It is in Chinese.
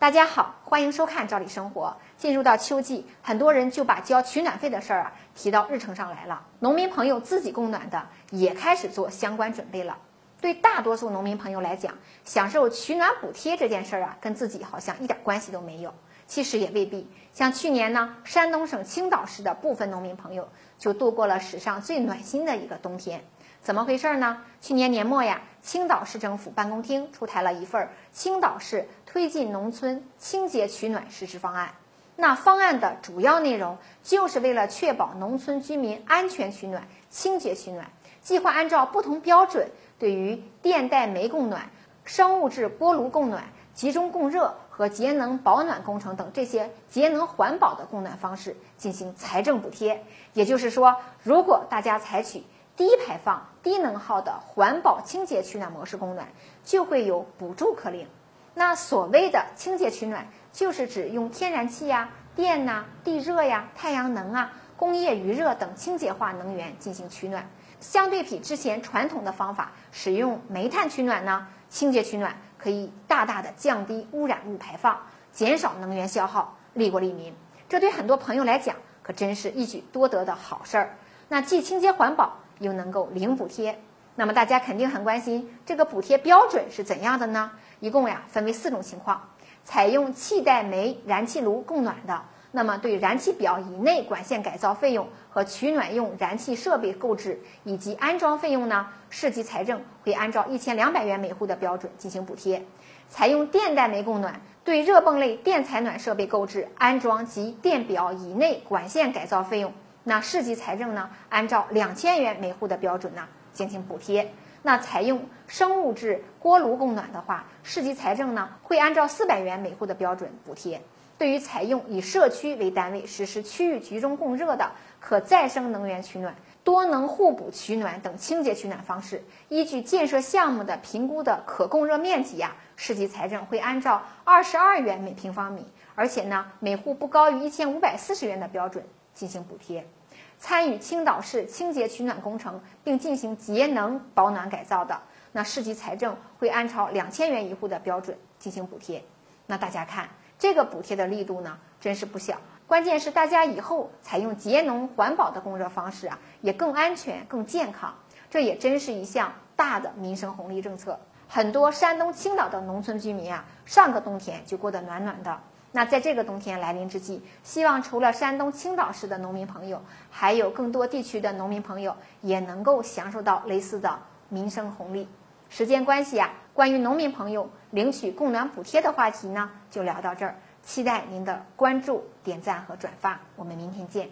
大家好，欢迎收看《赵理生活》。进入到秋季，很多人就把交取暖费的事儿啊提到日程上来了。农民朋友自己供暖的也开始做相关准备了。对大多数农民朋友来讲，享受取暖补贴这件事儿啊，跟自己好像一点关系都没有。其实也未必。像去年呢，山东省青岛市的部分农民朋友就度过了史上最暖心的一个冬天。怎么回事呢？去年年末呀，青岛市政府办公厅出台了一份《青岛市推进农村清洁取暖实施方案》。那方案的主要内容就是为了确保农村居民安全取暖、清洁取暖，计划按照不同标准，对于电带煤供暖、生物质锅炉供暖、集中供热和节能保暖工程等这些节能环保的供暖方式进行财政补贴。也就是说，如果大家采取低排放、低能耗的环保清洁取暖模式供暖，就会有补助可领。那所谓的清洁取暖，就是指用天然气呀、电呐、地热呀、太阳能啊、工业余热等清洁化能源进行取暖。相对比之前传统的方法，使用煤炭取暖呢，清洁取暖可以大大的降低污染物排放，减少能源消耗，利国利民。这对很多朋友来讲，可真是一举多得的好事儿。那既清洁环保。又能够零补贴，那么大家肯定很关心这个补贴标准是怎样的呢？一共呀分为四种情况：采用气带煤燃气炉供暖的，那么对燃气表以内管线改造费用和取暖用燃气设备购置以及安装费用呢，市级财政会按照一千两百元每户的标准进行补贴；采用电带煤供暖，对热泵类电采暖设备购置、安装及电表以内管线改造费用。那市级财政呢，按照两千元每户的标准呢进行补贴。那采用生物质锅炉供暖的话，市级财政呢会按照四百元每户的标准补贴。对于采用以社区为单位实施区域集中供热的可再生能源取暖、多能互补取暖等清洁取暖方式，依据建设项目的评估的可供热面积呀，市级财政会按照二十二元每平方米，而且呢每户不高于一千五百四十元的标准。进行补贴，参与青岛市清洁取暖工程并进行节能保暖改造的，那市级财政会按照两千元一户的标准进行补贴。那大家看这个补贴的力度呢，真是不小。关键是大家以后采用节能环保的供热方式啊，也更安全、更健康。这也真是一项大的民生红利政策。很多山东青岛的农村居民啊，上个冬天就过得暖暖的。那在这个冬天来临之际，希望除了山东青岛市的农民朋友，还有更多地区的农民朋友也能够享受到类似的民生红利。时间关系啊，关于农民朋友领取供暖补贴的话题呢，就聊到这儿。期待您的关注、点赞和转发。我们明天见。